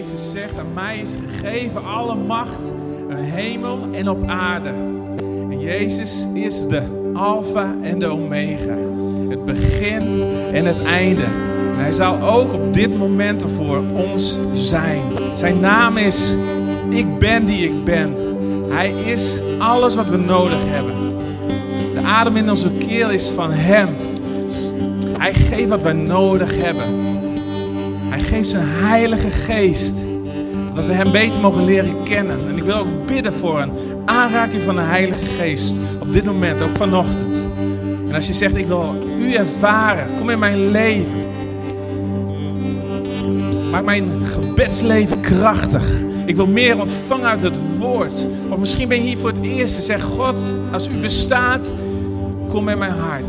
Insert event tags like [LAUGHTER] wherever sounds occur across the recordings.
Jezus zegt, aan mij is gegeven alle macht, in hemel en op aarde. En Jezus is de alfa en de omega. Het begin en het einde. Hij zal ook op dit moment er voor ons zijn. Zijn naam is Ik ben die ik ben. Hij is alles wat we nodig hebben. De adem in onze keel is van Hem. Hij geeft wat wij nodig hebben. Hij geeft zijn Heilige Geest. Dat we Hem beter mogen leren kennen. En ik wil ook bidden voor een aanraking van de Heilige Geest. Op dit moment, ook vanochtend. En als je zegt, ik wil U ervaren. Kom in mijn leven. Maak mijn gebedsleven krachtig. Ik wil meer ontvangen uit het woord. Of misschien ben je hier voor het eerst en zeg: God, als u bestaat, kom in mijn hart.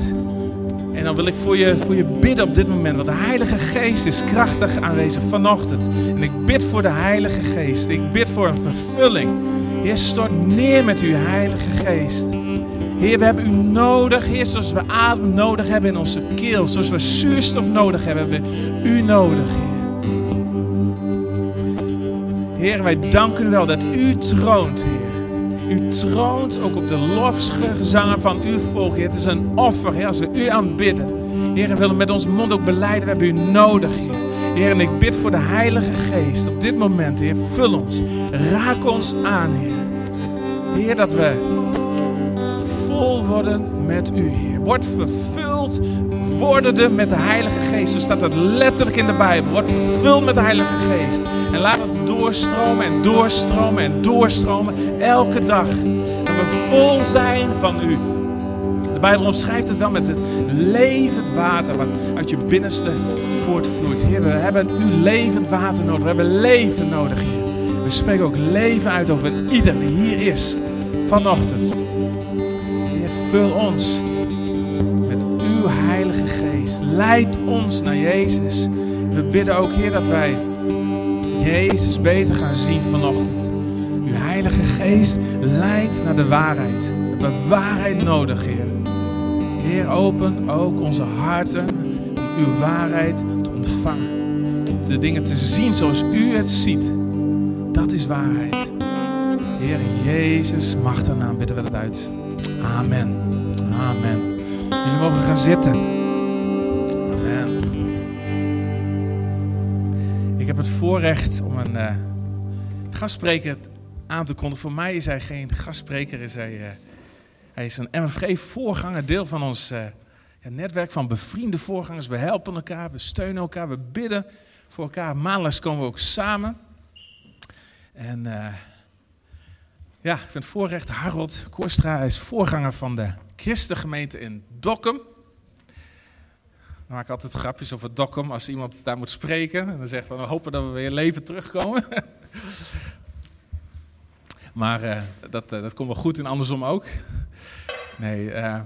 En dan wil ik voor je, voor je bidden op dit moment. Want de Heilige Geest is krachtig aanwezig vanochtend. En ik bid voor de Heilige Geest. Ik bid voor een vervulling. Heer, stort neer met uw Heilige Geest. Heer, we hebben u nodig. Heer, zoals we adem nodig hebben in onze keel. Zoals we zuurstof nodig hebben, hebben we u nodig, Heer. Heer, wij danken u wel dat u troont, Heer. U troont ook op de lofgezangen van uw volk. Het is een offer, Heer, als we u aanbidden. Heer, we willen met ons mond ook beleiden, we hebben u nodig, Heer. En ik bid voor de Heilige Geest op dit moment, Heer. Vul ons, raak ons aan, Heer. Heer, dat we vol worden met u, Heer. Word vervuld, wordende met de Heilige Geest. Zo staat het letterlijk in de Bijbel. Word vervuld met de Heilige Geest. En laat doorstromen en doorstromen en doorstromen elke dag. Dat we vol zijn van u. De Bijbel omschrijft het wel met het levend water wat uit je binnenste voortvloeit. Heer, we hebben uw levend water nodig. We hebben leven nodig, Heer. We spreken ook leven uit over ieder die hier is vanochtend. Heer, vul ons met uw Heilige Geest. Leid ons naar Jezus. We bidden ook, Heer, dat wij Jezus beter gaan zien vanochtend. Uw Heilige Geest leidt naar de waarheid. We hebben waarheid nodig, Heer. Heer, open ook onze harten om uw waarheid te ontvangen. De dingen te zien zoals u het ziet. Dat is waarheid. Heer, Jezus machtige bidden we dat uit. Amen. Amen. Jullie mogen gaan zitten. Heb het voorrecht om een uh, gastspreker aan te kondigen. Voor mij is hij geen gastspreker, is hij, uh, hij is een MFG-voorganger, deel van ons ja, netwerk van bevriende voorgangers. We helpen elkaar, we steunen elkaar, we bidden voor elkaar. Maandelijks komen we ook samen. En ja, ik vind het voorrecht, Harold Koorstra is voorganger van de Christengemeente in Dokkum. Maak ik altijd grapjes over Dokkum als iemand daar moet spreken. En dan zeggen we, we hopen dat we weer leven terugkomen. [LAUGHS] maar uh, dat, uh, dat komt wel goed en andersom ook. Nee, uh,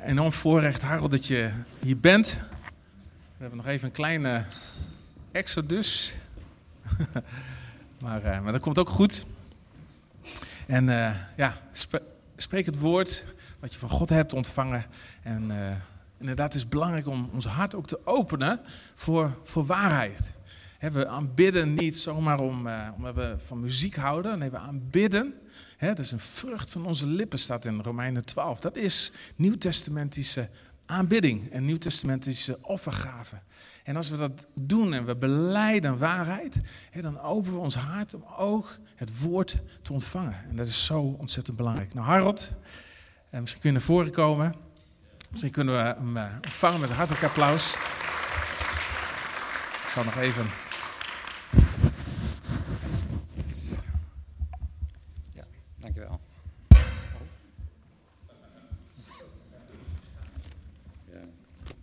enorm voorrecht, Harold, dat je hier bent. We hebben nog even een kleine exodus. [LAUGHS] maar, maar dat komt ook goed. En ja, sp spreek het woord wat je van God hebt ontvangen. En inderdaad, het is belangrijk om ons hart ook te openen voor, voor waarheid. He, we aanbidden niet zomaar om, uh, omdat we van muziek houden. Nee, we aanbidden. He, dat is een vrucht van onze lippen, staat in Romeinen 12. Dat is nieuwtestamentische aanbidding en nieuwtestamentische offergave. En als we dat doen en we beleiden waarheid, dan openen we ons hart om ook het woord te ontvangen. En dat is zo ontzettend belangrijk. Nou, Harold, eh, misschien kun je naar voren komen. Misschien kunnen we hem eh, ontvangen met een hartelijk applaus. Ik zal nog even. Ja, dankjewel.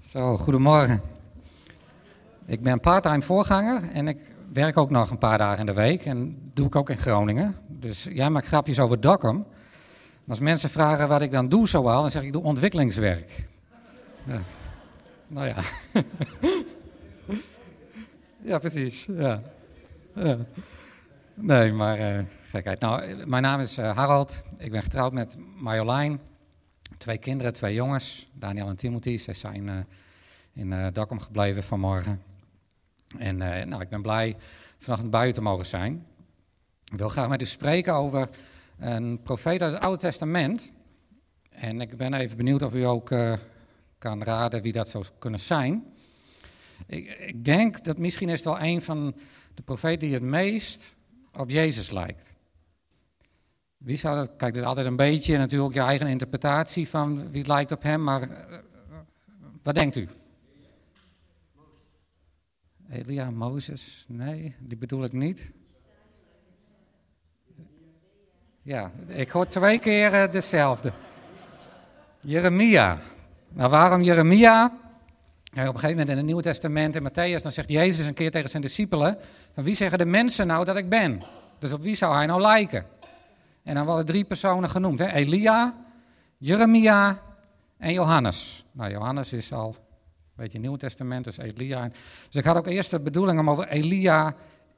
Zo, goedemorgen. Ik ben part-time voorganger en ik werk ook nog een paar dagen in de week. En doe ik ook in Groningen. Dus jij maakt grapjes over Dokkum. Als mensen vragen wat ik dan doe zoal, dan zeg ik, ik doe ontwikkelingswerk. Ja. Nou ja. [LAUGHS] ja, precies. Ja. Nee, maar uh, gekheid. Nou, mijn naam is uh, Harald. Ik ben getrouwd met Marjolein. Twee kinderen, twee jongens. Daniel en Timothy. Zij zijn uh, in Dokkum gebleven vanmorgen. En nou, ik ben blij vannacht buiten te mogen zijn. Ik wil graag met u spreken over een profeet uit het Oude Testament. En ik ben even benieuwd of u ook uh, kan raden wie dat zou kunnen zijn. Ik, ik, denk dat misschien is het wel een van de profeten die het meest op Jezus lijkt. Wie zou dat... Kijk, het is altijd een beetje natuurlijk je eigen interpretatie van wie lijkt op hem, maar uh, wat denkt u? Elia, Mozes? Nee, die bedoel ik niet. Ja, ik hoor twee keer uh, dezelfde. Jeremia. Nou, waarom Jeremia? op een gegeven moment in het Nieuwe Testament, in Matthäus, dan zegt Jezus een keer tegen zijn discipelen: van wie zeggen de mensen nou dat ik ben? Dus op wie zou hij nou lijken? En dan worden drie personen genoemd: hè? Elia, Jeremia en Johannes. Nou, Johannes is al een beetje Nieuw Testament, dus Elia. Dus ik had ook eerst de bedoeling om over Elia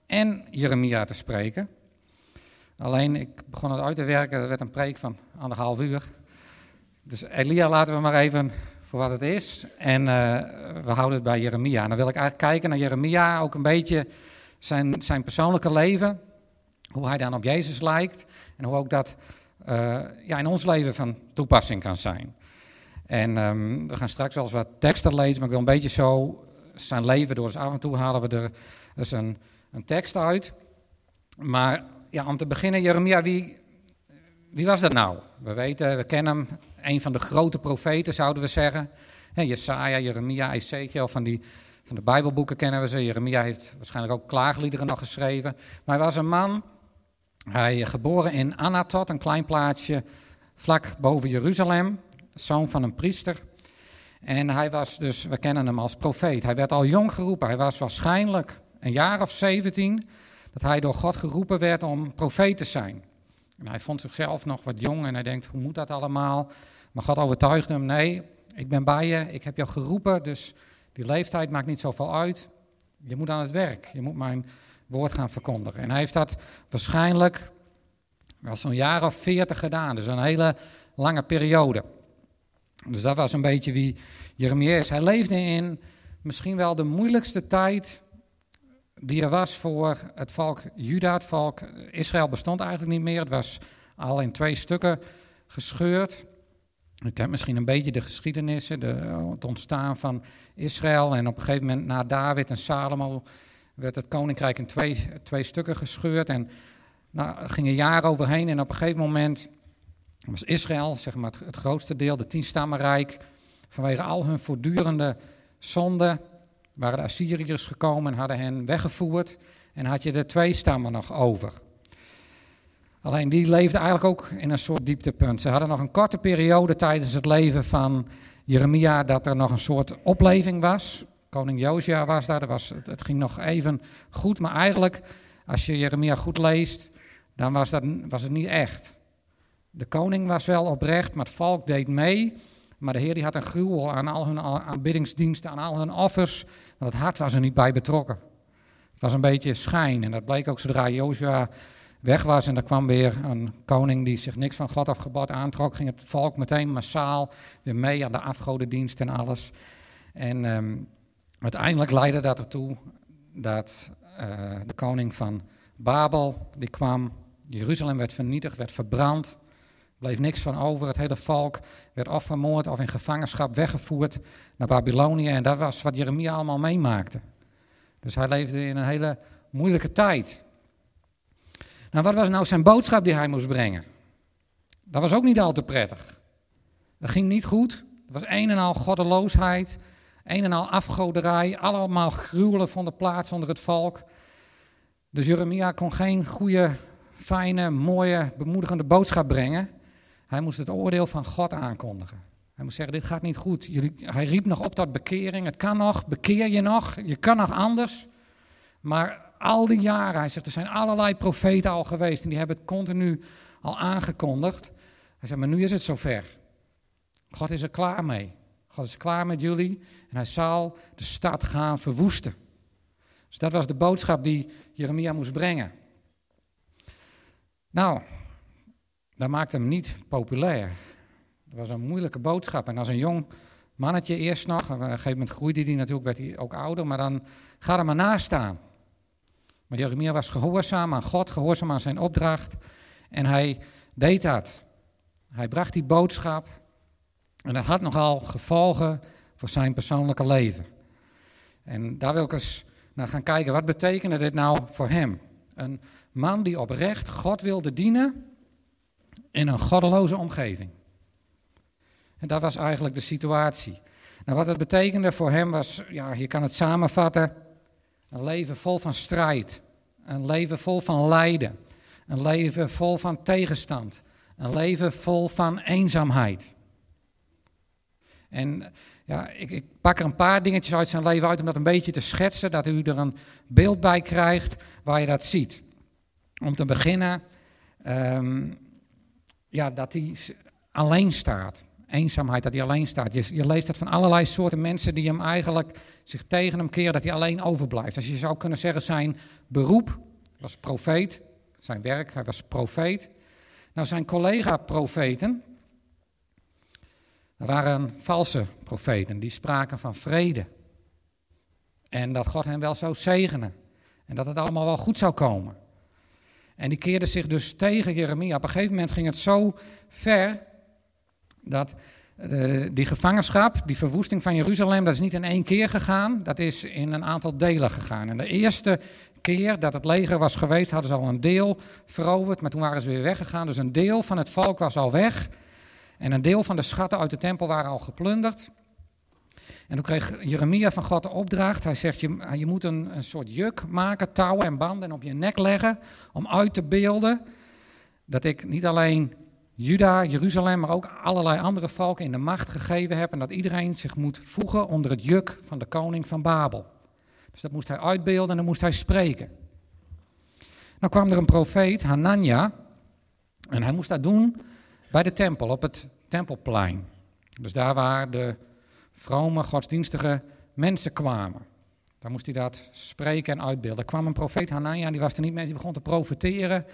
en Jeremia te spreken. Alleen, ik begon het uit te werken, er werd een preek van anderhalf uur. Dus Elia laten we maar even voor wat het is. En uh, we houden het bij Jeremia. En dan wil ik eigenlijk kijken naar Jeremia, ook een beetje zijn, zijn persoonlijke leven. Hoe hij dan op Jezus lijkt. En hoe ook dat uh, ja, in ons leven van toepassing kan zijn. En um, we gaan straks wel eens wat teksten lezen, maar ik wil een beetje zo zijn leven door. Dus af en toe halen we er dus een, een tekst uit. Maar ja, om te beginnen, Jeremia, wie, wie was dat nou? We weten, we kennen hem, een van de grote profeten zouden we zeggen. Jesaja, Jeremia, Ezekiel, van, die, van de Bijbelboeken kennen we ze. Jeremia heeft waarschijnlijk ook klaagliederen nog geschreven. Maar hij was een man, hij geboren in Anatot, een klein plaatsje vlak boven Jeruzalem. Zoon van een priester. En hij was dus, we kennen hem als profeet. Hij werd al jong geroepen. Hij was waarschijnlijk een jaar of 17 dat hij door God geroepen werd om profeet te zijn. En hij vond zichzelf nog wat jong en hij denkt, hoe moet dat allemaal? Maar God overtuigde hem, nee, ik ben bij je, ik heb jou geroepen, dus die leeftijd maakt niet zoveel uit. Je moet aan het werk, je moet mijn woord gaan verkondigen. En hij heeft dat waarschijnlijk wel zo'n jaar of veertig gedaan, dus een hele lange periode. Dus dat was een beetje wie Jeremia is. Hij leefde in misschien wel de moeilijkste tijd die er was voor het volk Juda. Het volk Israël bestond eigenlijk niet meer. Het was al in twee stukken gescheurd. U kent misschien een beetje de geschiedenissen, de, het ontstaan van Israël. En op een gegeven moment na David en Salomo werd het koninkrijk in twee, twee stukken gescheurd. En nou, gingen jaren overheen en op een gegeven moment was Israël, zeg maar het, grootste deel, de tienstammenrijk, vanwege al hun voortdurende zonden, waren de Assyriërs gekomen en hadden hen weggevoerd. En had je de twee stammen nog over. Alleen die leefden eigenlijk ook in een soort dieptepunt. Ze hadden nog een korte periode tijdens het leven van Jeremia dat er nog een soort opleving was. Koning Josia was daar, was, het ging nog even goed. Maar eigenlijk, als je Jeremia goed leest, dan was, dat, was het niet echt. De koning was wel oprecht, maar het volk deed mee. Maar de Heer die had een gruwel aan al hun aanbiddingsdiensten, aan al hun offers. Want het hart was er niet bij betrokken. Het was een beetje schijn. En dat bleek ook zodra Jozua weg was. En er kwam weer een koning die zich niks van God afgebod aantrok. Ging het volk meteen massaal weer mee aan de afgodendienst en alles. En um, uiteindelijk leidde dat ertoe dat uh, de koning van Babel, die kwam. Jeruzalem werd vernietigd, werd verbrand bleef niks van over. Het hele volk werd of vermoord of in gevangenschap weggevoerd naar Babylonië. En dat was wat Jeremia allemaal meemaakte. Dus hij leefde in een hele moeilijke tijd. Nou, wat was nou zijn boodschap die hij moest brengen? Dat was ook niet al te prettig. Dat ging niet goed. Er was een en al goddeloosheid, een en al afgoderij. Allemaal gruwelen vonden plaats onder het volk. Dus Jeremia kon geen goede, fijne, mooie, bemoedigende boodschap brengen. Hij moest het oordeel van God aankondigen. Hij moest zeggen, dit gaat niet goed. Jullie, hij riep nog op tot bekering. Het kan nog, bekeer je nog. Je kan nog anders. Maar al die jaren, hij zegt, er zijn allerlei profeten al geweest. En die hebben het continu al aangekondigd. Hij zegt, maar nu is het zover. God is er klaar mee. God is klaar met jullie. En hij zal de stad gaan verwoesten. Dus dat was de boodschap die Jeremia moest brengen. Nou, dat maakte hem niet populair. Dat was een moeilijke boodschap. En als een jong mannetje eerst nog. Op een gegeven moment groeide hij natuurlijk, werd hij ook ouder. Maar dan ga er maar naast staan. Maar Jeremia was gehoorzaam aan God, gehoorzaam aan zijn opdracht. En hij deed dat. Hij bracht die boodschap. En dat had nogal gevolgen voor zijn persoonlijke leven. En daar wil ik eens naar gaan kijken. Wat betekende dit nou voor hem? Een man die oprecht God wilde dienen in een goddeloze omgeving. En dat was eigenlijk de situatie. Nou, wat het betekende voor hem was, ja, je kan het samenvatten, een leven vol van strijd, een leven vol van lijden, een leven vol van tegenstand, een leven vol van eenzaamheid. En ja, ik, ik, pak er een paar dingetjes uit zijn leven uit om dat een beetje te schetsen, dat u er een beeld bij krijgt waar je dat ziet. Om te beginnen, um, ja, dat hij alleen staat. Eenzaamheid, dat hij alleen staat. Je, je, leest dat van allerlei soorten mensen die hem eigenlijk zich tegen hem keren, dat hij alleen overblijft. Als je zou kunnen zeggen, zijn beroep was profeet, zijn werk, hij was profeet. Nou, zijn collega-profeten, er waren valse profeten, die spraken van vrede. En dat God hen wel zou zegenen. En dat het allemaal wel goed zou komen. En die keerden zich dus tegen Jeremia. Op een gegeven moment ging het zo ver dat uh, die gevangenschap, die verwoesting van Jeruzalem, dat is niet in één keer gegaan. Dat is in een aantal delen gegaan. En de eerste keer dat het leger was geweest, hadden ze al een deel veroverd. Maar toen waren ze weer weggegaan. Dus een deel van het volk was al weg. En een deel van de schatten uit de tempel waren al geplunderd. En toen kreeg Jeremia van God de opdracht. Hij zegt, je, je moet een, een soort juk maken, touwen en banden en op je nek leggen. Om uit te beelden dat ik niet alleen Juda, Jeruzalem, maar ook allerlei andere volken in de macht gegeven heb. En dat iedereen zich moet voegen onder het juk van de koning van Babel. Dus dat moest hij uitbeelden en dan moest hij spreken. Dan kwam er een profeet, Hanania. En hij moest dat doen bij de tempel, op het tempelplein. Dus daar waar de vrome, godsdienstige mensen kwamen. Daar moest hij dat spreken en uitbeelden. Er kwam een profeet Hanania, die was er niet mee, die begon te profeteren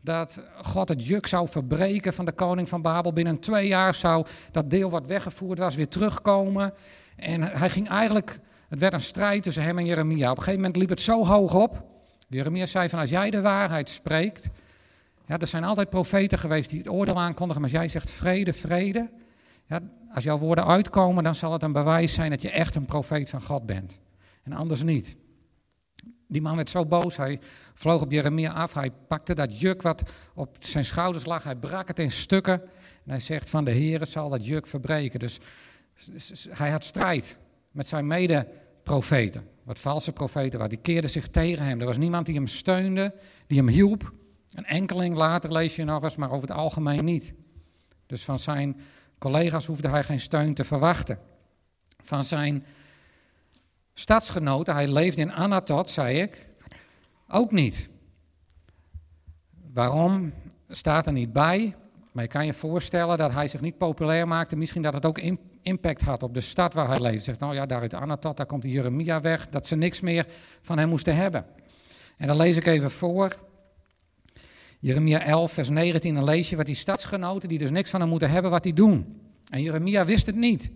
dat God het juk zou verbreken van de koning van Babel. Binnen twee jaar zou dat deel wat weggevoerd was weer terugkomen. En hij ging eigenlijk, het werd een strijd tussen hem en Jeremia. Op een gegeven moment liep het zo hoog op. Jeremia zei van als jij de waarheid spreekt, ja, er zijn altijd profeten geweest die het oordeel aankondigen, maar als jij zegt vrede, vrede, als jouw woorden uitkomen, dan zal het een bewijs zijn dat je echt een profeet van God bent. En anders niet. Die man werd zo boos, hij vloog op Jeremia af, hij pakte dat juk wat op zijn schouders lag, hij brak het in stukken. En hij zegt van de Heere zal dat juk verbreken. Dus hij had strijd met zijn mede-profeten, wat valse profeten waren. Die keerden zich tegen hem. Er was niemand die hem steunde, die hem hielp. Een enkeling later lees je nog eens, maar over het algemeen niet. Dus van zijn collega's hoefde hij geen steun te verwachten. Van zijn stadsgenoten, hij leefde in Anatot, zei ik, ook niet. Waarom staat er niet bij? Maar je kan je voorstellen dat hij zich niet populair maakte. Misschien dat het ook impact had op de stad waar hij leefde. Zegt, nou ja, daar uit Anatot, daar komt Jeremia weg. Dat ze niks meer van hem moesten hebben. En dan lees ik even voor. Jeremia 11, vers 19. Dan lees je wat die stadsgenoten, die dus niks van hem moeten hebben, wat die doen. En Jeremia wist het niet.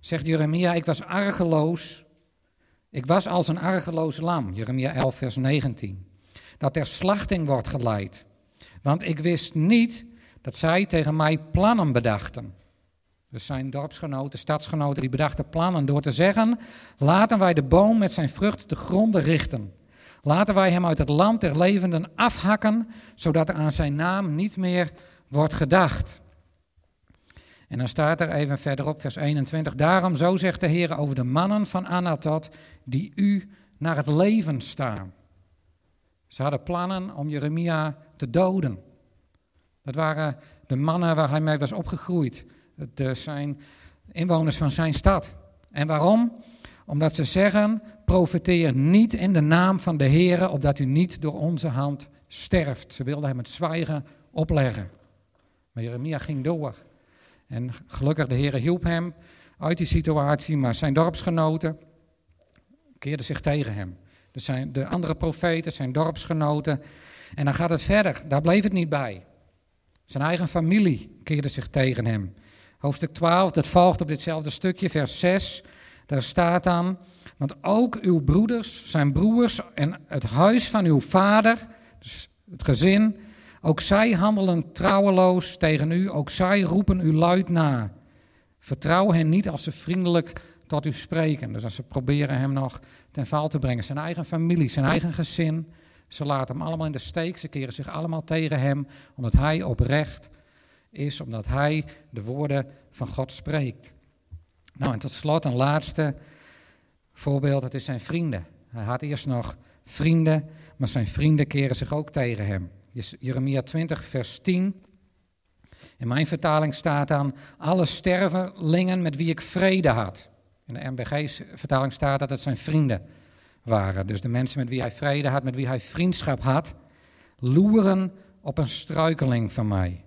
Zegt Jeremia, ik was argeloos. Ik was als een argeloos lam. Jeremia 11, vers 19. Dat ter slachting wordt geleid. Want ik wist niet dat zij tegen mij plannen bedachten. Dus zijn dorpsgenoten, stadsgenoten, die bedachten plannen door te zeggen: laten wij de boom met zijn vrucht te gronden richten. Laten wij hem uit het land der levenden afhakken, zodat er aan zijn naam niet meer wordt gedacht. En dan staat er even verderop, vers 21. Daarom, zo zegt de Heer over de mannen van Anatot, die u naar het leven staan. Ze hadden plannen om Jeremia te doden. Dat waren de mannen waar hij mee was opgegroeid. Het zijn inwoners van zijn stad. En waarom? Omdat ze zeggen, profeteer niet in de naam van de Heer, opdat u niet door onze hand sterft. Ze wilden hem het zwijgen opleggen. Maar Jeremia ging door. En gelukkig de Heer hielp hem uit die situatie, maar zijn dorpsgenoten keerden zich tegen hem. Dus zijn de andere profeten, zijn dorpsgenoten. En dan gaat het verder, daar bleef het niet bij. Zijn eigen familie keerde zich tegen hem. Hoofdstuk 12, dat volgt op ditzelfde stukje, vers 6. Daar staat dan, want ook uw broeders zijn broers en het huis van uw vader, dus het gezin, ook zij handelen trouweloos tegen u, ook zij roepen u luid na. Vertrouw hen niet als ze vriendelijk tot u spreken. Dus als ze proberen hem nog ten val te brengen. Zijn eigen familie, zijn eigen gezin. Ze laten hem allemaal in de steek. Ze keren zich allemaal tegen hem. Omdat hij oprecht is. Omdat hij de woorden van God spreekt. Nou en tot slot een laatste voorbeeld. Dat is zijn vrienden. Hij had eerst nog vrienden. Maar zijn vrienden keren zich ook tegen hem. Jeremia 20 vers 10. In mijn vertaling staat dan, alle stervelingen met wie ik vrede had. In de MBG-vertaling staat dat het zijn vrienden waren. Dus de mensen met wie hij vrede had, met wie hij vriendschap had, loeren op een struikeling van mij.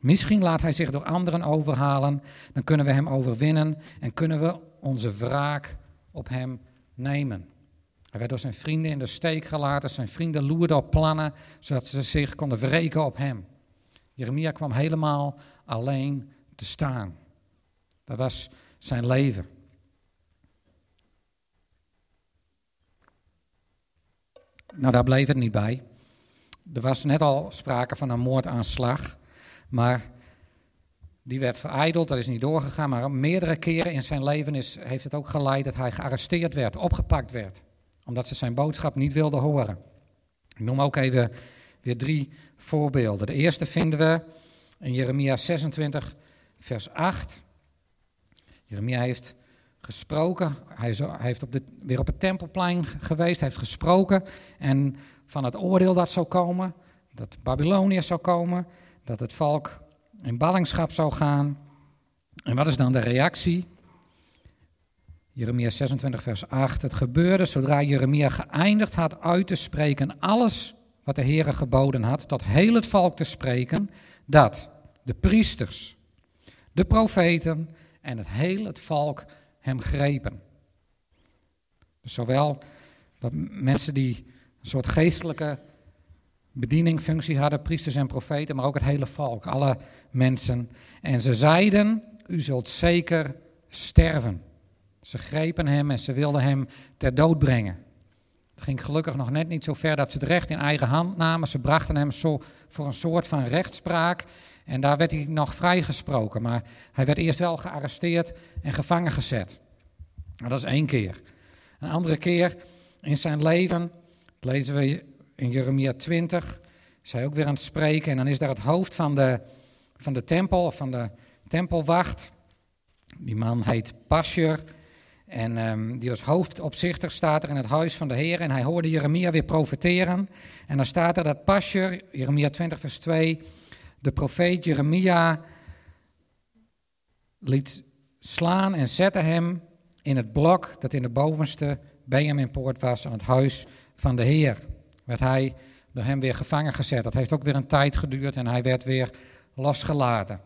Misschien laat hij zich door anderen overhalen, dan kunnen we hem overwinnen en kunnen we onze wraak op hem nemen. Hij werd door zijn vrienden in de steek gelaten, zijn vrienden loerden op plannen, zodat ze zich konden wreken op hem. Jeremia kwam helemaal alleen te staan. Dat was zijn leven. Nou, daar bleef het niet bij. Er was net al sprake van een moordaanslag, maar die werd vereideld, dat is niet doorgegaan. Maar meerdere keren in zijn leven is, heeft het ook geleid dat hij gearresteerd werd, opgepakt werd, omdat ze zijn boodschap niet wilden horen. Ik noem ook even weer drie voorbeelden. De eerste vinden we in Jeremia 26, vers 8. Jeremia heeft gesproken. Hij, is, heeft op de, weer op het tempelplein geweest. Hij heeft gesproken. En van het oordeel dat zou komen. Dat Babylonië zou komen. Dat het volk in ballingschap zou gaan. En wat is dan de reactie? Jeremia 26, vers 8. Het gebeurde zodra Jeremia geëindigd had uit te spreken alles wat de Heere geboden had, tot heel het volk te spreken, dat de priesters, de profeten en het heel het volk hem grepen. Dus zowel wat mensen die een soort geestelijke bediening, functie hadden, priesters en profeten, maar ook het hele volk, alle mensen. En ze zeiden, u zult zeker sterven. Ze grepen hem en ze wilden hem ter dood brengen. Het ging gelukkig nog net niet zo ver dat ze het recht in eigen hand namen. Ze brachten hem zo voor een soort van rechtspraak. En daar werd hij nog vrijgesproken. Maar hij werd eerst wel gearresteerd en gevangen gezet. Dat is één keer. Een andere keer in zijn leven, lezen we in Jeremia 20, is hij ook weer aan het spreken. En dan is daar het hoofd van de, van de tempel, van de tempelwacht. Die man heet Pasjer. En um, die als hoofdopzichter staat er in het huis van de Heer. En hij hoorde Jeremia weer profeteren. En dan staat er dat Pasjer, Jeremia 20, vers 2, de profeet Jeremia liet slaan en zette hem in het blok dat in de bovenste Benjaminpoort was aan het huis van de Heer. Werd hij door hem weer gevangen gezet. Dat heeft ook weer een tijd geduurd en hij werd weer losgelaten.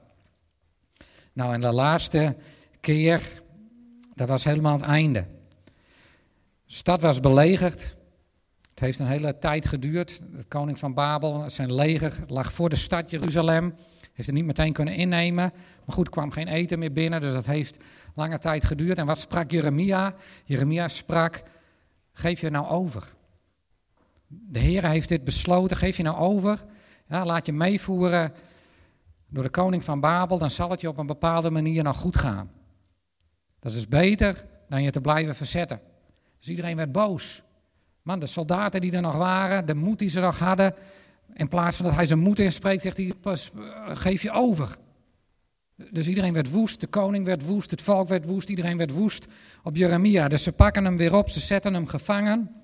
Nou, en de laatste keer dat was helemaal het einde. De stad was belegerd. Het heeft een hele tijd geduurd. De koning van Babel, zijn leger, lag voor de stad Jeruzalem. Heeft het niet meteen kunnen innemen. Maar goed, kwam geen eten meer binnen. Dus dat heeft lange tijd geduurd. En wat sprak Jeremia? Jeremia sprak: Geef je nou over. De Heer heeft dit besloten. Geef je nou over. Ja, laat je meevoeren door de koning van Babel. Dan zal het je op een bepaalde manier nog goed gaan. Dat is beter dan je te blijven verzetten. Dus iedereen werd boos. Man, de soldaten die er nog waren, de moed die ze nog hadden, in plaats van dat hij zijn moed inspreekt, zegt hij, pas, eh, geef je over. Dus iedereen werd woest, de koning werd woest, het volk werd woest, iedereen werd woest op Jeremia. Dus ze pakken hem weer op, ze zetten hem gevangen.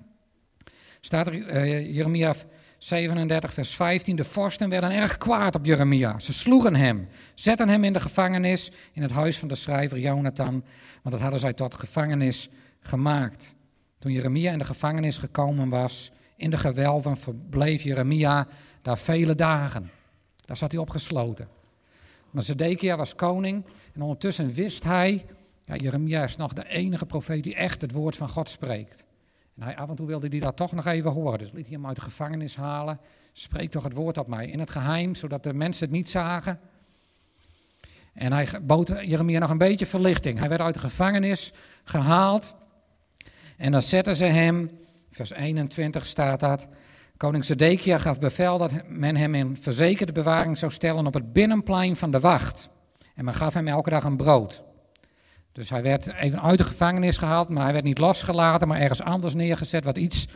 Staat er, uh, Jeremia 37, vers 15. De vorsten werden erg kwaad op Jeremia. Ze sloegen hem, zetten hem in de gevangenis in het huis van de schrijver Jonathan, want dat hadden zij tot gevangenis gemaakt. Toen Jeremia in de gevangenis gekomen was, in de gewelven, verbleef Jeremia daar vele dagen. Daar zat hij opgesloten. Maar Zedekia was koning en ondertussen wist hij, ja, Jeremia is nog de enige profeet die echt het woord van God spreekt. En hij, af en toe wilde hij dat toch nog even horen. Dus liet hij hem uit de gevangenis halen. Spreek toch het woord op mij in het geheim, zodat de mensen het niet zagen. En hij bood Jeremia nog een beetje verlichting. Hij werd uit de gevangenis gehaald. En dan zetten ze hem, vers 21 staat dat. Koning Zedekia gaf bevel dat men hem in verzekerde bewaring zou stellen op het binnenplein van de wacht. En men gaf hem elke dag een brood. Dus hij werd even uit de gevangenis gehaald, maar hij werd niet losgelaten, maar ergens anders neergezet, wat iets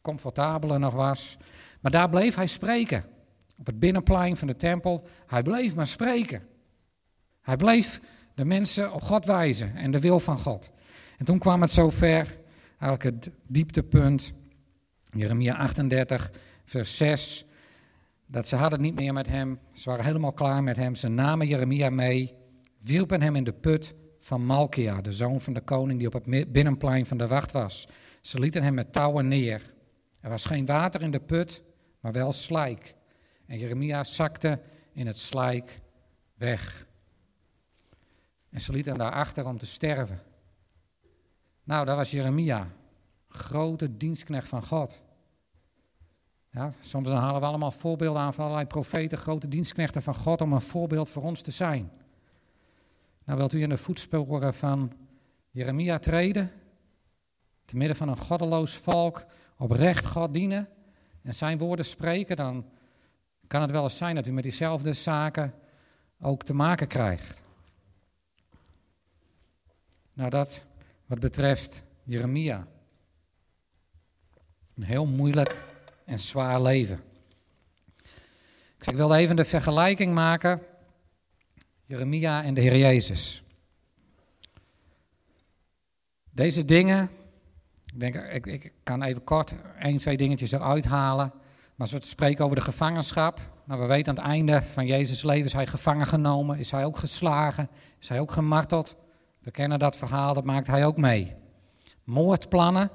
comfortabeler nog was. Maar daar bleef hij spreken. Op het binnenplein van de tempel. Hij bleef maar spreken. Hij bleef de mensen op God wijzen en de wil van God. En toen kwam het zover, eigenlijk het dieptepunt, Jeremia 38, vers 6, dat ze hadden het niet meer met hem, ze waren helemaal klaar met hem. Ze namen Jeremia mee, wierpen hem in de put van Malkia, de zoon van de koning die op het binnenplein van de wacht was. Ze lieten hem met touwen neer. Er was geen water in de put, maar wel slijk. En Jeremia zakte in het slijk weg. En ze lieten hem daarachter om te sterven. Nou, dat was Jeremia, grote dienstknecht van God. Ja, soms halen we allemaal voorbeelden aan van allerlei profeten, grote dienstknechten van God, om een voorbeeld voor ons te zijn. Nou, wilt u in de voetsporen van Jeremia treden? Te midden van een goddeloos volk, oprecht God dienen en zijn woorden spreken, dan kan het wel eens zijn dat u met diezelfde zaken ook te maken krijgt. Nou, dat wat betreft Jeremia. Een heel moeilijk en zwaar leven. Ik wilde even de vergelijking maken. Jeremia en de Heer Jezus. Deze dingen, ik, denk, ik, ik kan even kort één, twee dingetjes eruit halen. Maar als we spreken over de gevangenschap. Nou, we weten aan het einde van Jezus' leven is hij gevangen genomen. Is hij ook geslagen. Is hij ook gemarteld. We kennen dat verhaal, dat maakt hij ook mee. Moordplannen.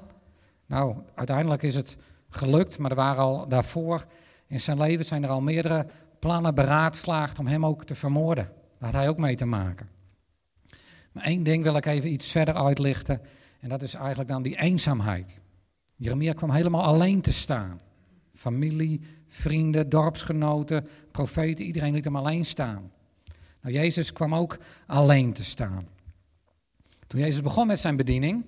Nou, uiteindelijk is het gelukt, maar er waren al daarvoor in zijn leven zijn er al meerdere plannen beraadslaagd om hem ook te vermoorden. Daar had hij ook mee te maken. Maar één ding wil ik even iets verder uitlichten. En dat is eigenlijk dan die eenzaamheid. Jeremia kwam helemaal alleen te staan. Familie, vrienden, dorpsgenoten, profeten, iedereen liet hem alleen staan. Nou, Jezus kwam ook alleen te staan. Toen Jezus begon met zijn bediening,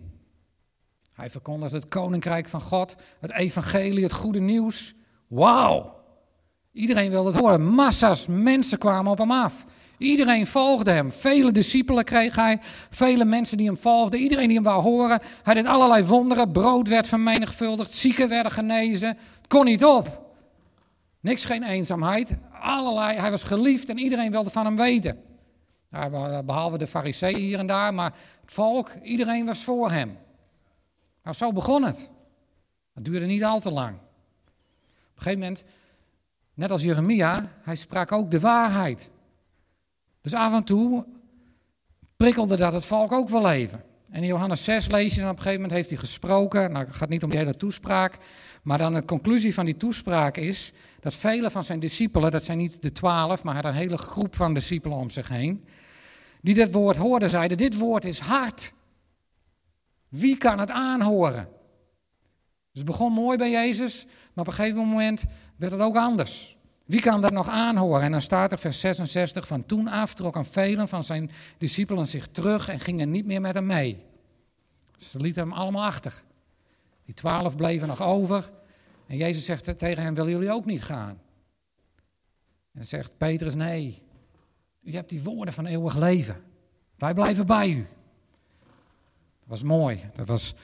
hij verkondigde het koninkrijk van God, het evangelie, het goede nieuws. Wauw! Iedereen wilde het horen. Massa's mensen kwamen op hem af. Iedereen volgde hem. Vele discipelen kreeg hij. Vele mensen die hem volgden. Iedereen die hem wou horen. Hij deed allerlei wonderen. Brood werd vermenigvuldigd. Zieken werden genezen. Het kon niet op. Niks, geen eenzaamheid. Allerlei. Hij was geliefd en iedereen wilde van hem weten. Behalve de fariseeën hier en daar. Maar het volk, iedereen was voor hem. Nou, zo begon het. Het duurde niet al te lang. Op een gegeven moment, net als Jeremia, hij sprak ook de waarheid. Dus af en toe prikkelde dat het volk ook wel even. En in Johannes 6 lees je dan op een gegeven moment heeft hij gesproken. Nou, het gaat niet om die hele toespraak. Maar dan de conclusie van die toespraak is dat vele van zijn discipelen, dat zijn niet de twaalf, maar hij een hele groep van discipelen om zich heen, die dit woord hoorden, zeiden: Dit woord is hard. Wie kan het aanhoren? Dus het begon mooi bij Jezus, maar op een gegeven moment werd het ook anders. Wie kan dat nog aanhoren? En dan staat er vers 66, van toen af trokken velen van zijn discipelen zich terug en gingen niet meer met hem mee. Ze lieten hem allemaal achter. Die twaalf bleven nog over. En Jezus zegt tegen hen, willen jullie ook niet gaan? En zegt Petrus, nee, u hebt die woorden van eeuwig leven. Wij blijven bij u. Dat was mooi. Dat was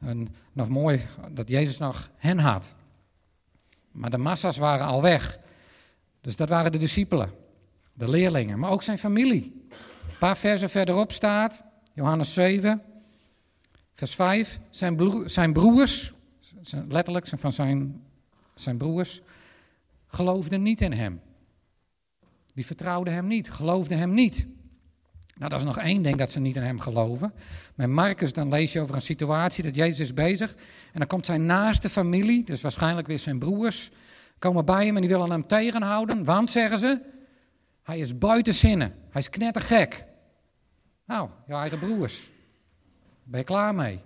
een, nog mooi dat Jezus nog hen had. Maar de massa's waren al weg. Dus dat waren de discipelen, de leerlingen, maar ook zijn familie. Een paar versen verderop staat, Johannes 7, vers 5, zijn, zijn broers, letterlijk van zijn, zijn broers, geloofden niet in hem. Die vertrouwden hem niet, geloofden hem niet. Nou, dat is nog één ding dat ze niet in hem geloven. Met Marcus dan lees je over een situatie dat Jezus is bezig. En dan komt zijn naaste familie, dus waarschijnlijk weer zijn broers, komen bij hem en die willen hem tegenhouden. Want, zeggen ze, hij is buiten zinnen. Hij is knettergek. Nou, jouw eigen broers. Ben je klaar mee?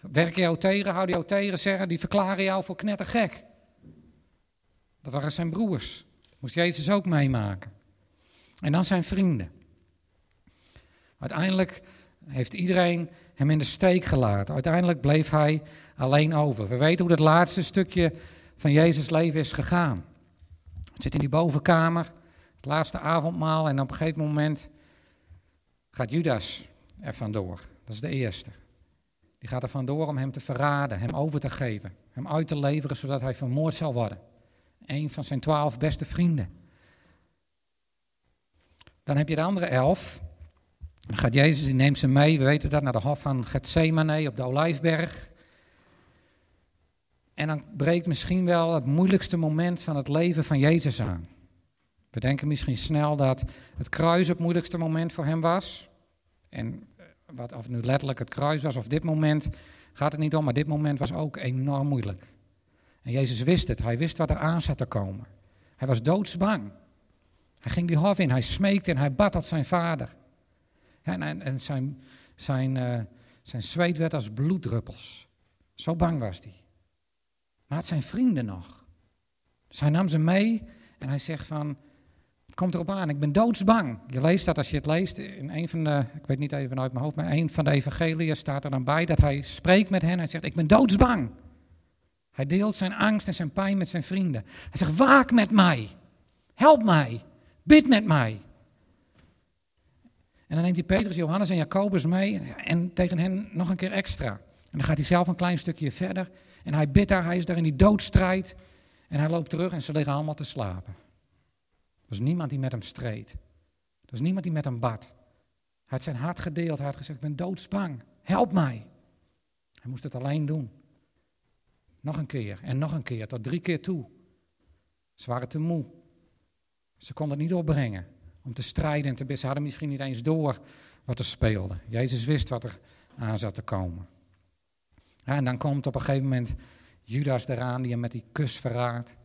Werken jou tegen, houden jou tegen, zeggen, die verklaren jou voor knettergek. Dat waren zijn broers. Moest Jezus ook meemaken. En dan zijn vrienden. Uiteindelijk heeft iedereen hem in de steek gelaten. Uiteindelijk bleef hij alleen over. We weten hoe dat laatste stukje van Jezus' leven is gegaan. Het zit in die bovenkamer, het laatste avondmaal en op een gegeven moment gaat Judas er vandoor. Dat is de eerste. Die gaat er vandoor om hem te verraden, hem over te geven, hem uit te leveren zodat hij vermoord zal worden. Een van zijn twaalf beste vrienden. Dan heb je de andere elf. Dan gaat Jezus, die neemt ze mee, we weten dat, naar de hof van Gethsemane op de Olijfberg. En dan breekt misschien wel het moeilijkste moment van het leven van Jezus aan. We denken misschien snel dat het kruis het moeilijkste moment voor hem was. En eh, wat, of nu letterlijk het kruis was of dit moment, gaat het niet om, maar dit moment was ook enorm moeilijk. En Jezus wist het, hij wist wat er aan zat te komen. Hij was doodsbang. Hij ging die hof in, hij smeekte en hij bad tot zijn vader. en, en, zijn, zijn, uh, zijn zweet werd als bloeddruppels. Zo bang was hij. Maar had zijn vrienden nog. Dus hij nam ze mee en hij zegt van, het komt erop aan, ik ben doodsbang. Je leest dat als je het leest, in een van de, ik weet niet even uit mijn hoofd, maar een van de evangeliën staat er dan bij dat hij spreekt met hen. Hij zegt, ik ben doodsbang. Hij deelt zijn angst en zijn pijn met zijn vrienden. Hij zegt, waak met mij. Help mij. Bid met mij. En dan neemt hij Petrus, Johannes en Jacobus mee en tegen hen nog een keer extra. En dan gaat hij zelf een klein stukje verder en hij bidt daar, hij is daar in die doodstrijd. En hij loopt terug en ze liggen allemaal te slapen. Er was niemand die met hem streed. Er was niemand die met hem bad. Hij had zijn hart gedeeld, hij had gezegd, ik ben doodsbang, help mij. Hij moest het alleen doen. Nog een keer en nog een keer, tot drie keer toe. Ze waren te moe. Ze konden het niet opbrengen om te strijden en te bidden. Ze hadden misschien niet eens door wat er speelde. Jezus wist wat er aan zat te komen. Ja, en dan komt op een gegeven moment Judas eraan die hem met die kus verraadt.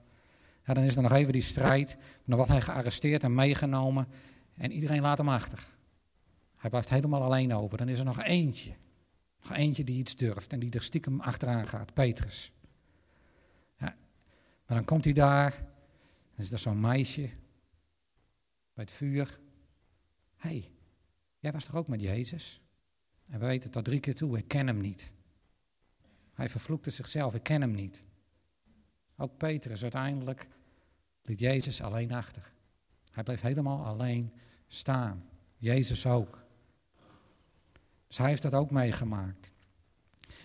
Ja, dan is er nog even die strijd. Dan wordt hij gearresteerd en meegenomen. En iedereen laat hem achter. Hij blijft helemaal alleen over. Dan is er nog eentje. Nog eentje die iets durft en die er stiekem achteraan gaat. Petrus. Ja, maar dan komt hij daar. Dan is er zo'n meisje. Bij het vuur. Hé, hey, jij was toch ook met Jezus? En we weten tot drie keer toe, ik ken hem niet. Hij vervloekte zichzelf, ik ken hem niet. Ook Petrus uiteindelijk liet Jezus alleen achter. Hij bleef helemaal alleen staan. Jezus ook. Dus hij heeft dat ook meegemaakt.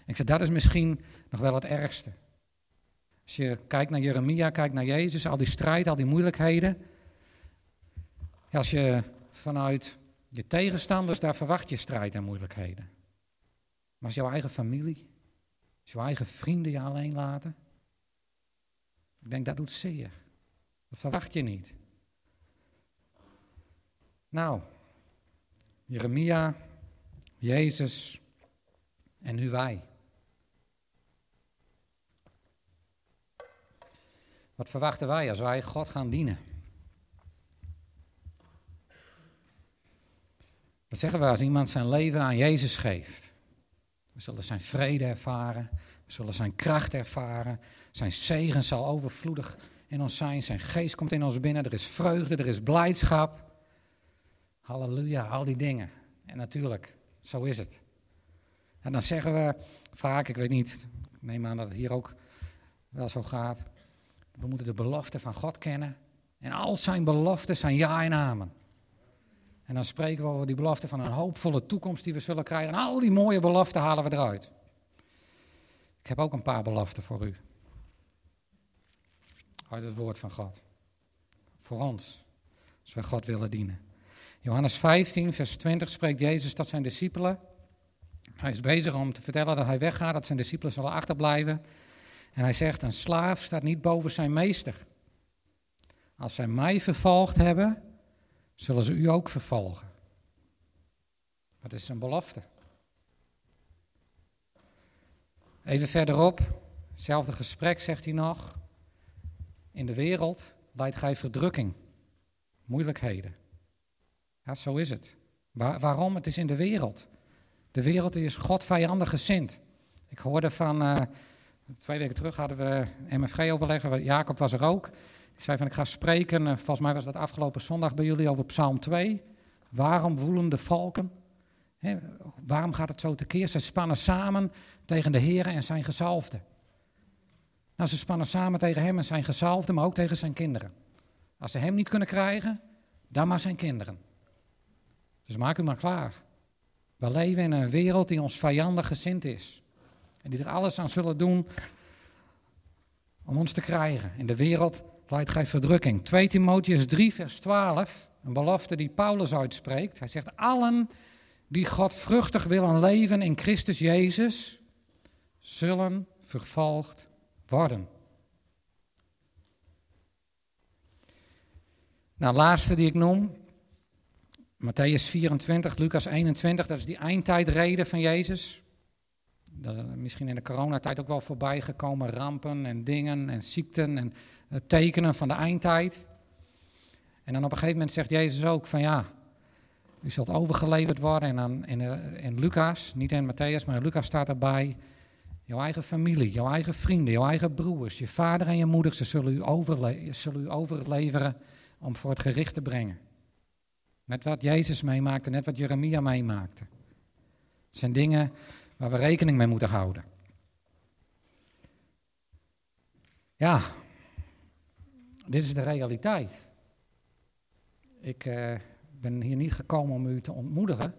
Ik zeg, dat is misschien nog wel het ergste. Als je kijkt naar Jeremia, kijkt naar Jezus, al die strijd, al die moeilijkheden. Als je vanuit je tegenstanders, daar verwacht je strijd en moeilijkheden. Maar als jouw eigen familie, je eigen vrienden je alleen laten. Ik denk dat doet zeer. Dat verwacht je niet. Nou, Jeremia, Jezus en nu wij. Wat verwachten wij als wij God gaan dienen? Wat zeggen we als iemand zijn leven aan Jezus geeft? We zullen zijn vrede ervaren. We zullen zijn kracht ervaren. Zijn zegen zal overvloedig in ons zijn. Zijn geest komt in ons binnen. Er is vreugde, er is blijdschap. Halleluja, al die dingen. En natuurlijk, zo is het. En dan zeggen we vaak, ik weet niet, ik neem aan dat het hier ook wel zo gaat. We moeten de belofte van God kennen. En al zijn beloften zijn ja en amen. En dan spreken we over die belofte van een hoopvolle toekomst die we zullen krijgen. En al die mooie beloften halen we eruit. Ik heb ook een paar beloften voor u. Uit het woord van God. Voor ons. Als we God willen dienen. Johannes 15, vers 20 spreekt Jezus tot zijn discipelen. Hij is bezig om te vertellen dat hij weggaat, dat zijn discipelen zullen achterblijven. En hij zegt, een slaaf staat niet boven zijn meester. Als zij mij vervolgd hebben, zullen ze u ook vervolgen. Dat is een belofte. Even verderop, hetzelfde gesprek zegt hij nog. In de wereld leidt gij verdrukking, moeilijkheden. Ja, zo is het. waarom? Het is in de wereld. De wereld is God vijandig gezind. Ik hoorde van, uh, twee weken terug hadden we MFG overleggen, Jacob was er ook. Ik zei van ik ga spreken, volgens mij was dat afgelopen zondag bij jullie over Psalm 2. Waarom woelen de valken? Waarom gaat het zo tekeer? Ze spannen samen tegen de Heer en zijn gezalfde. Nou, ze spannen samen tegen hem en zijn gezalfde, maar ook tegen zijn kinderen. Als ze hem niet kunnen krijgen, dan maar zijn kinderen. Dus maak u maar klaar. We leven in een wereld die ons vijandig gezind is. En die er alles aan zullen doen om ons te krijgen. In de wereld leidt gij verdrukking. 2 Timotheus 3, vers 12, een belofte die Paulus uitspreekt. Hij zegt, allen die God vruchtig willen leven in Christus Jezus, zullen vervolgd worden. Nou, laatste die ik noem, Matthäus 24, Lucas 21, dat is die eindtijdreden van Jezus. Misschien in de coronatijd ook wel voorbij gekomen, rampen en dingen en ziekten en eh, tekenen van de eindtijd. En dan op een gegeven moment zegt Jezus ook van ja, u zult overgeleverd worden. En dan in, eh, in Lucas, niet in Matthäus, maar in Lucas staat erbij, jouw eigen familie, jouw eigen vrienden, jouw eigen broers, je vader en je moeder, ze zullen u, zullen u overleveren om voor het gericht te brengen. Net wat Jezus meemaakte, net wat Jeremia meemaakte. Het zijn dingen waar we rekening mee moeten houden. Ja, dit is de realiteit. Ik uh, ben hier niet gekomen om u te ontmoedigen.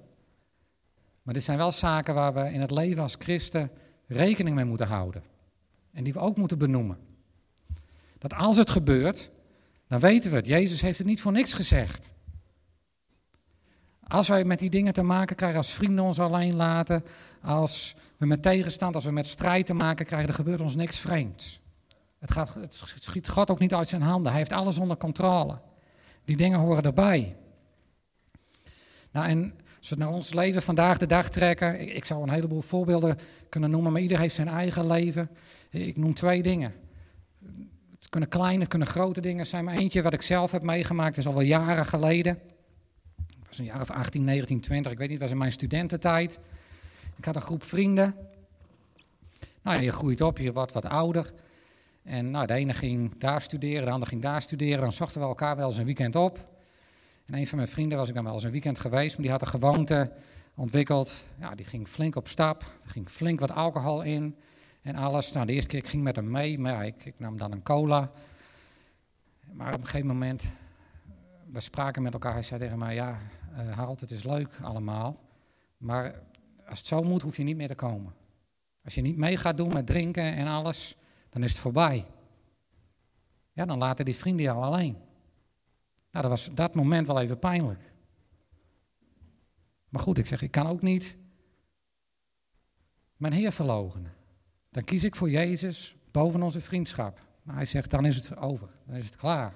Maar dit zijn wel zaken waar we in het leven als christen rekening mee moeten houden. En die we ook moeten benoemen. Dat als het gebeurt, dan weten we het. Jezus heeft het niet voor niks gezegd. Als wij met die dingen te maken krijgen, als vrienden ons alleen laten, als we met tegenstand, als we met strijd te maken krijgen, dan gebeurt ons niks vreemds. Het, gaat, het schiet God ook niet uit zijn handen. Hij heeft alles onder controle. Die dingen horen erbij. Nou, en als we naar ons leven vandaag de dag trekken, ik, ik zou een heleboel voorbeelden kunnen noemen, maar ieder heeft zijn eigen leven. Ik noem twee dingen. Het kunnen kleine, het kunnen grote dingen zijn, maar eentje wat ik zelf heb meegemaakt is al wel jaren geleden een jaar of 18, 19, 20, ik weet niet, was in mijn studententijd. Ik had een groep vrienden. Nou ja, je groeit op, je wordt wat ouder. En nou, de ene ging daar studeren, de ander ging daar studeren. Dan zochten we elkaar wel eens een weekend op. En een van mijn vrienden was ik dan wel eens een weekend geweest, maar die had een gewoonte ontwikkeld. Ja, die ging flink op stap, ging flink wat alcohol in en alles. Nou, de eerste keer ik ging met hem mee, maar ik, ik nam dan een cola. Maar op een gegeven moment, we spraken met elkaar, hij zei tegen mij, ja, uh, Harold, het is leuk allemaal, maar als het zo moet, hoef je niet meer te komen. Als je niet mee gaat doen met drinken en alles, dan is het voorbij. Ja, dan laten die vrienden jou alleen. Nou, dat was dat moment wel even pijnlijk. Maar goed, ik zeg, ik kan ook niet mijn Heer verloochenen. Dan kies ik voor Jezus boven onze vriendschap. Maar hij zegt, dan is het over, dan is het klaar.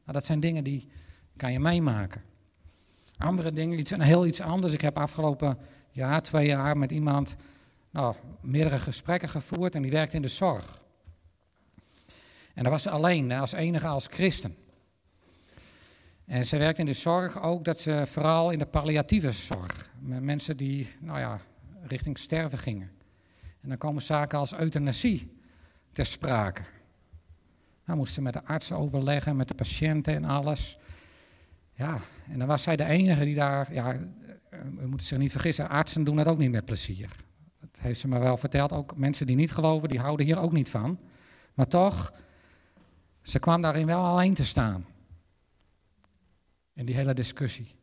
Nou, dat zijn dingen die kan je meemaken. Andere dingen, iets, heel iets anders. Ik heb afgelopen jaar, twee jaar met iemand nou, meerdere gesprekken gevoerd en die werkte in de zorg. En dat was ze alleen, als enige als christen. En ze werkte in de zorg ook dat ze vooral in de palliatieve zorg, met mensen die nou ja, richting sterven gingen. En dan komen zaken als euthanasie ter sprake. Dan moesten ze met de arts overleggen, met de patiënten en alles. Ja, en dan was zij de enige die daar, ja, we moeten zich niet vergissen, artsen doen dat ook niet met plezier. Dat heeft ze me wel verteld, ook mensen die niet geloven, die houden hier ook niet van. Maar toch, ze kwam daarin wel alleen te staan. In die hele discussie.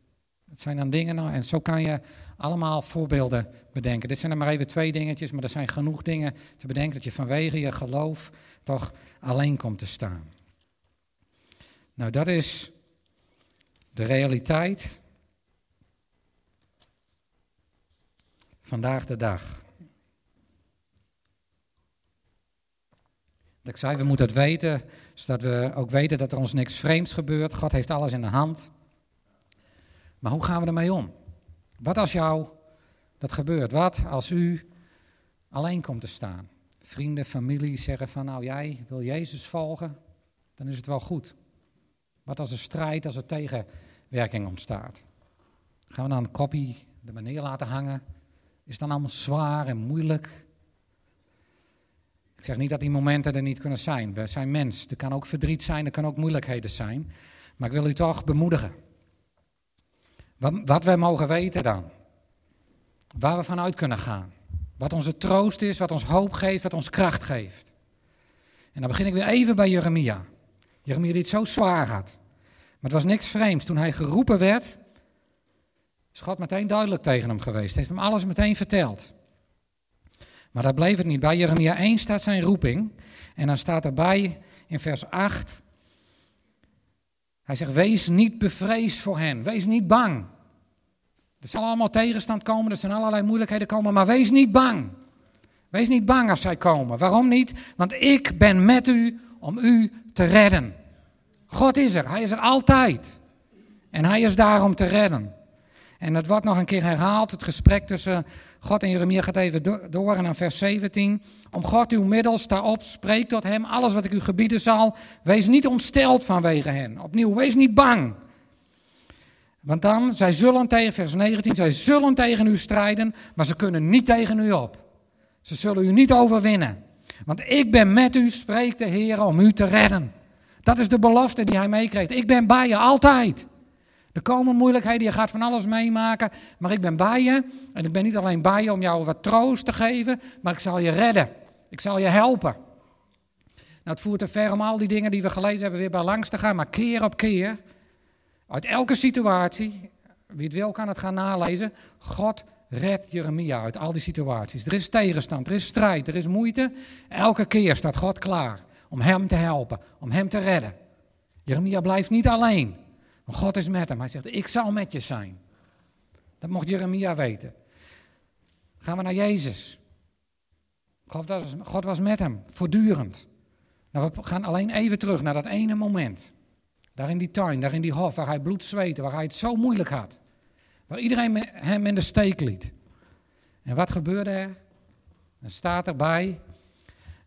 Het zijn dan dingen, nou, en zo kan je allemaal voorbeelden bedenken. Dit zijn er maar even twee dingetjes, maar er zijn genoeg dingen te bedenken dat je vanwege je geloof toch alleen komt te staan. Nou, dat is de realiteit vandaag de dag. Ik zei, we moeten het weten, zodat we ook weten dat er ons niks vreemds gebeurt. God heeft alles in de hand. Maar hoe gaan we ermee om? Wat als jou dat gebeurt? Wat als u alleen komt te staan? Vrienden, familie zeggen van nou jij wil Jezus volgen, dan is het wel goed. Wat als er strijd, als er tegenwerking ontstaat? Gaan we dan een kopie de manier laten hangen? Is dan allemaal zwaar en moeilijk? Ik zeg niet dat die momenten er niet kunnen zijn. We zijn mens. Er kan ook verdriet zijn, er kan ook moeilijkheden zijn. Maar ik wil u toch bemoedigen. Wat, wat wij mogen weten dan. Waar we vanuit kunnen gaan. Wat onze troost is, wat ons hoop geeft, wat ons kracht geeft. En dan begin ik weer even bij Jeremia. Jeremia die het zo zwaar had. Maar het was niks vreemds. Toen hij geroepen werd, is God meteen duidelijk tegen hem geweest. Heeft hem alles meteen verteld. Maar daar bleef het niet bij. Jeremia 1 staat zijn roeping. En dan staat erbij in vers 8. Hij zegt, wees niet bevreesd voor hen. Wees niet bang. Er zal allemaal tegenstand komen, er zijn allerlei moeilijkheden komen, maar wees niet bang. Wees niet bang als zij komen. Waarom niet? Want ik ben met u om u te redden. God is er, hij is er altijd. En hij is daar om te redden. En het wordt nog een keer herhaald, het gesprek tussen God en Jeremia gaat even door en vers 17. Om God uw middel, sta op, spreek tot hem, alles wat ik u gebieden zal. Wees niet ontsteld vanwege hen. Opnieuw, wees niet bang. Want dan, zij zullen tegen, vers 19, zij zullen tegen u strijden, maar ze kunnen niet tegen u op. Ze zullen u niet overwinnen. Want ik ben met u, spreekt de Heer, om u te redden. Dat is de belofte die hij meekrijgt. Ik ben bij je altijd. Er komen moeilijkheden, je gaat van alles meemaken, maar ik ben bij je. En ik ben niet alleen bij je om jou wat troost te geven, maar ik zal je redden. Ik zal je helpen. Nou, het voert te ver om al die dingen die we gelezen hebben weer bij langs te gaan, maar keer op keer, uit elke situatie, wie het wil kan het gaan nalezen, God redt Jeremia uit al die situaties. Er is tegenstand, er is strijd, er is moeite. Elke keer staat God klaar om hem te helpen, om hem te redden. Jeremia blijft niet alleen. God is met hem. Hij zegt, ik zal met je zijn. Dat mocht Jeremia weten. Gaan we naar Jezus. God was, God was met hem, voortdurend. Nou, we gaan alleen even terug naar dat ene moment. Daar in die tuin, daar in die hof, waar hij bloed zweette, waar hij het zo moeilijk had. Waar iedereen hem in de steek liet. En wat gebeurde er? Er staat erbij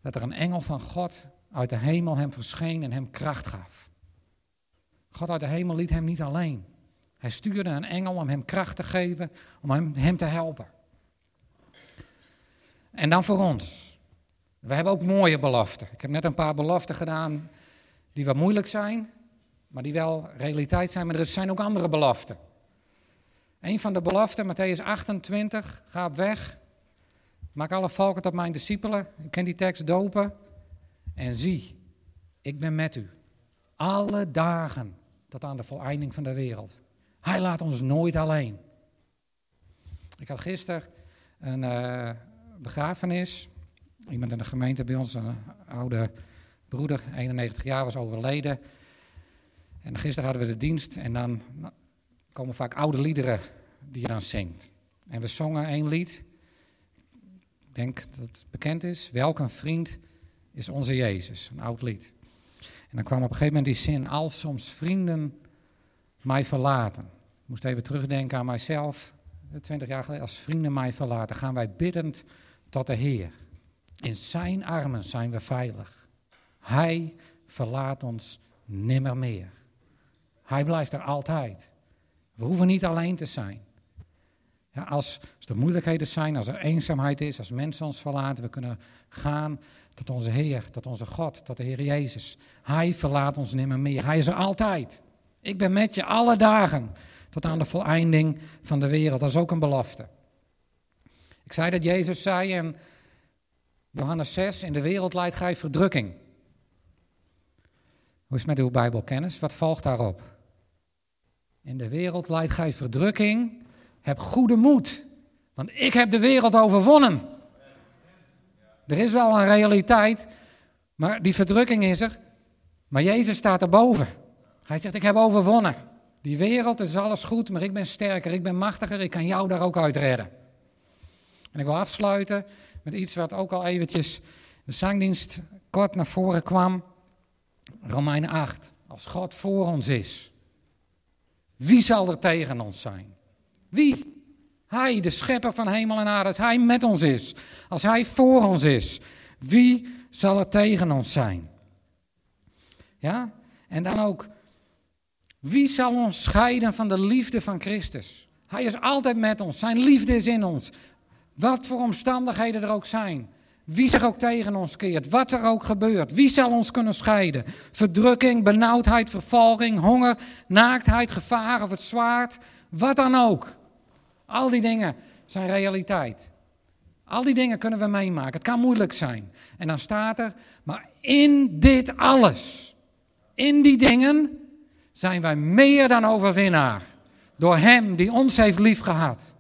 dat er een engel van God uit de hemel hem verscheen en hem kracht gaf. God uit de hemel liet hem niet alleen. Hij stuurde een engel om hem kracht te geven, om hem, hem te helpen. En dan voor ons. We hebben ook mooie beloften. Ik heb net een paar beloften gedaan die wat moeilijk zijn, maar die wel realiteit zijn. Maar er zijn ook andere beloften. Een van de beloften, Matthäus 28, ga op weg. Maak alle volken tot mijn discipelen. Ik ken die tekst dopen. En zie, ik ben met u. Alle dagen tot aan de voleinding van de wereld. Hij laat ons nooit alleen. Ik had gisteren een uh, begrafenis. Iemand in de gemeente bij ons, een oude broeder, 91 jaar, was overleden. En gisteren hadden we de dienst en dan komen vaak oude liederen die je dan zingt. En we zongen één lied. Ik denk dat het bekend is. Welk een vriend is onze Jezus. Een oud lied. En dan kwam op een gegeven moment die zin, als soms vrienden mij verlaten. Ik moest even terugdenken aan mijzelf, twintig jaar geleden, als vrienden mij verlaten, gaan wij biddend tot de Heer. In zijn armen zijn we veilig. Hij verlaat ons nimmer meer. Hij blijft er altijd. We hoeven niet alleen te zijn. Ja, als, als er moeilijkheden zijn, als er eenzaamheid is, als mensen ons verlaten, we kunnen gaan tot onze Heer, tot onze God, tot de Heer Jezus. Hij verlaat ons nimmer meer. Hij is er altijd. Ik ben met je alle dagen tot aan de voleinding van de wereld. Dat is ook een belofte. Ik zei dat Jezus zei in Johannes 6, in de wereld leidt gij verdrukking. Hoe is met uw Bijbelkennis? Wat volgt daarop? In de wereld leidt gij verdrukking. Heb goede moed, want ik heb de wereld overwonnen. Er is wel een realiteit, maar die verdrukking is er. Maar Jezus staat erboven. Hij zegt, ik heb overwonnen. Die wereld is alles goed, maar ik ben sterker, ik ben machtiger, ik kan jou daar ook uit redden. En ik wil afsluiten met iets wat ook al eventjes de zangdienst kort naar voren kwam. Romeinen 8. Als God voor ons is, wie zal er tegen ons zijn? Wie? Hij, de schepper van hemel en aarde, als hij met ons is, als hij voor ons is, wie zal er tegen ons zijn? Ja? En dan ook, wie zal ons scheiden van de liefde van Christus? Hij is altijd met ons, zijn liefde is in ons. Wat voor omstandigheden er ook zijn. Wie zich ook tegen ons keert, wat er ook gebeurt, wie zal ons kunnen scheiden? Verdrukking, benauwdheid, vervolging, honger, naaktheid, gevaar of het zwaard, wat dan ook. Al die dingen zijn realiteit. Al die dingen kunnen we meemaken. Het kan moeilijk zijn. En dan staat er, maar in dit alles, in die dingen, zijn wij meer dan overwinnaar. Door Hem die ons heeft liefgehad.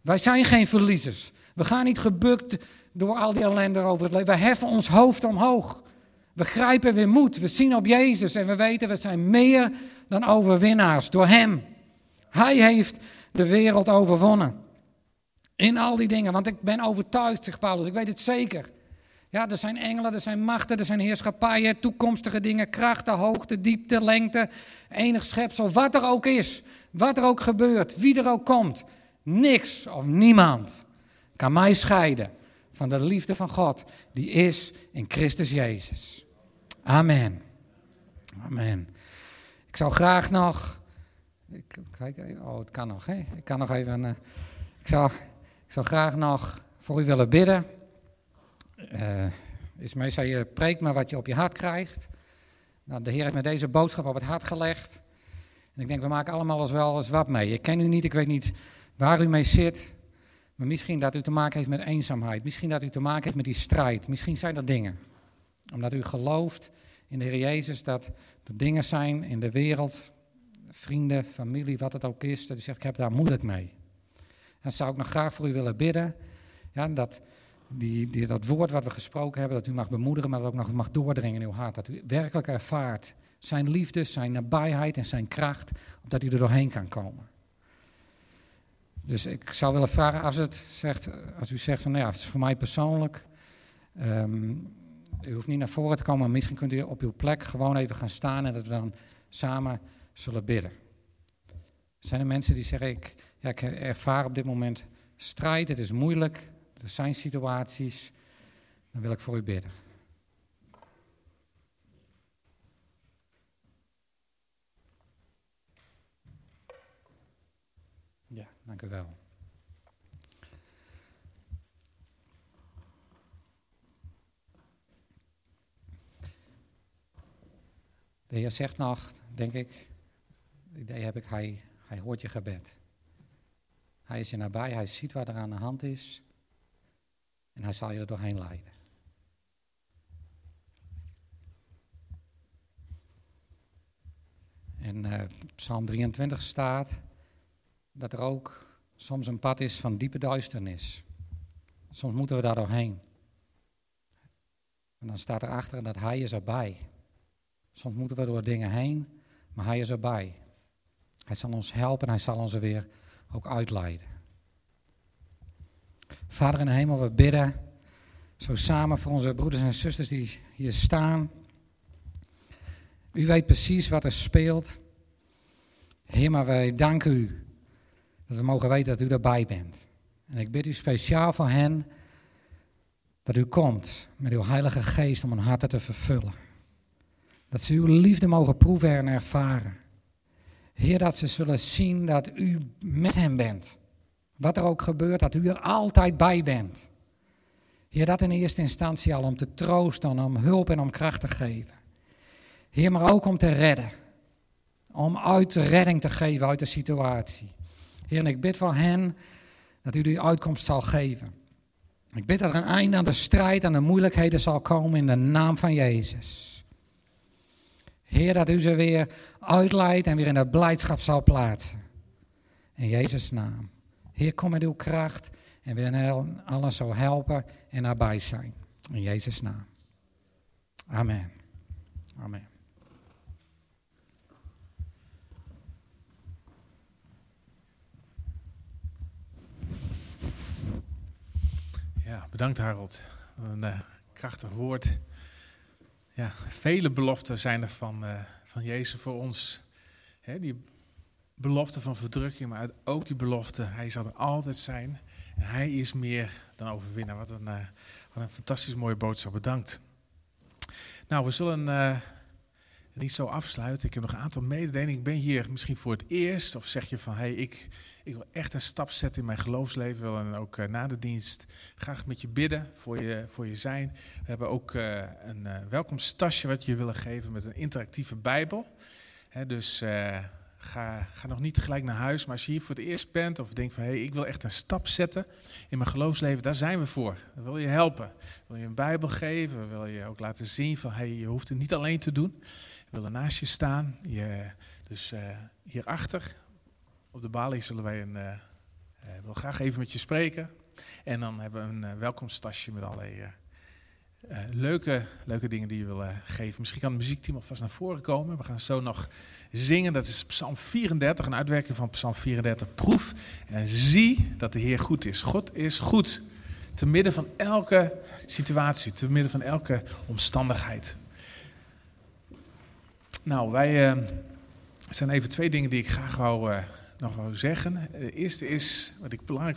Wij zijn geen verliezers. We gaan niet gebukt door al die ellende over het leven. We heffen ons hoofd omhoog. We grijpen weer moed. We zien op Jezus en we weten we zijn meer dan overwinnaars door Hem. Hij heeft de wereld overwonnen. In al die dingen, want ik ben overtuigd, zegt Paulus, ik weet het zeker. Ja, er zijn engelen, er zijn machten, er zijn heerschappijen, toekomstige dingen, krachten, hoogte, diepte, lengte, enig schepsel, wat er ook is, wat er ook gebeurt, wie er ook komt. Niks of niemand kan mij scheiden van de liefde van God, die is in Christus Jezus. Amen. Amen. Ik zou graag nog. Ik, kijk, oh, het kan nog, hè? Ik kan nog even. Uh, ik, zou, ik zou graag nog voor u willen bidden. Uh, is meestal je preekt maar wat je op je hart krijgt. Nou, de Heer heeft me deze boodschap op het hart gelegd. En ik denk, we maken allemaal eens wel eens wat mee. Ik ken u niet, ik weet niet waar u mee zit. Maar misschien dat u te maken heeft met eenzaamheid. Misschien dat u te maken heeft met die strijd. Misschien zijn dat dingen. Omdat u gelooft in de Heer Jezus dat er dingen zijn in de wereld, vrienden, familie, wat het ook is, dat u zegt, ik heb daar moeilijk mee. En zou ik nog graag voor u willen bidden, ja, dat die, die, dat woord wat we gesproken hebben, dat u mag bemoedigen, maar dat ook nog mag doordringen in uw hart. Dat u werkelijk ervaart zijn liefde, zijn nabijheid en zijn kracht, opdat u er doorheen kan komen. Dus ik zou willen vragen, als, het zegt, als u zegt van, nou ja, het is voor mij persoonlijk, ehm, u hoeft niet naar voren te komen, maar misschien kunt u op uw plek gewoon even gaan staan en dat we dan samen zullen bidden. Zijn er mensen die zeggen, ik, ja, ik ervaar op dit moment strijd, het is moeilijk, er zijn situaties, dan wil ik voor u bidden. Ja, dank u wel. De Heer zegt nog, denk ik, idee heb ik, hij, hij hoort je gebed. Hij is je nabij, hij ziet wat er aan de hand is. En hij zal je er doorheen leiden. En uh, Psalm 23 staat dat er ook soms een pad is van diepe duisternis. Soms moeten we daar doorheen. En dan staat erachter dat Hij is erbij. Soms moeten we door dingen heen, maar Hij is erbij. Hij zal ons helpen en Hij zal ons er weer ook uitleiden. Vader in de hemel, we bidden zo samen voor onze broeders en zusters die hier staan. U weet precies wat er speelt. Heer, maar wij danken u dat we mogen weten dat u erbij bent. En ik bid u speciaal voor hen dat u komt met uw Heilige Geest om hun harten te vervullen. Dat ze uw liefde mogen proeven en ervaren. Heer, dat ze zullen zien dat u met hen bent. Wat er ook gebeurt, dat u er altijd bij bent. Heer, dat in eerste instantie al om te troosten, om hulp en om kracht te geven. Heer, maar ook om te redden. Om uit redding te geven uit de situatie. Heer, en ik bid voor hen dat u die uitkomst zal geven. Ik bid dat er een einde aan de strijd, aan de moeilijkheden zal komen in de naam van Jezus. Heer, dat u ze weer uitleidt en weer in de blijdschap zal plaatsen. In Jezus' naam. Heer, kom met uw kracht en weer alles zo helpen en nabij zijn. In Jezus' naam. Amen. Amen. Ja, bedankt Harold. Een uh, krachtig woord. Ja, vele beloften zijn er van, uh, van Jezus voor ons. Die belofte van verdrukking, maar ook die belofte, hij zal er altijd zijn. En hij is meer dan overwinnaar. Wat een, uh, wat een fantastisch mooie boodschap. Bedankt. Nou, we zullen niet zo afsluiten. Ik heb nog een aantal mededelingen. Ik ben hier misschien voor het eerst. Of zeg je van, hey, ik, ik wil echt een stap zetten in mijn geloofsleven. En ook uh, na de dienst graag met je bidden voor je, voor je zijn. We hebben ook uh, een uh, welkomstasje wat je willen geven met een interactieve bijbel. Dus ga, ga nog niet gelijk naar huis. Maar als je hier voor het eerst bent of denkt van, hey, ik wil echt een stap zetten in mijn geloofsleven. Daar zijn we voor. Dan wil je helpen. Wil je een bijbel geven. Wil je ook laten zien van, hey, je hoeft het niet alleen te doen. Willen naast je staan. Je, dus uh, hierachter op de balie zullen wij een, uh, uh, wil graag even met je spreken. En dan hebben we een welkomstasje met allerlei leuke, leuke dingen die je wil geven. Misschien kan het muziekteam alvast naar voren komen. We gaan zo nog zingen. Dat is Psalm 34, een uitwerking van Psalm 34. Proef en zie dat de Heer goed is. God is goed. Te midden van elke situatie, te midden van elke omstandigheid. Nou, wij uh, zijn even twee dingen die ik graag wou, uh, nog wou zeggen. De eerste is, wat ik belangrijk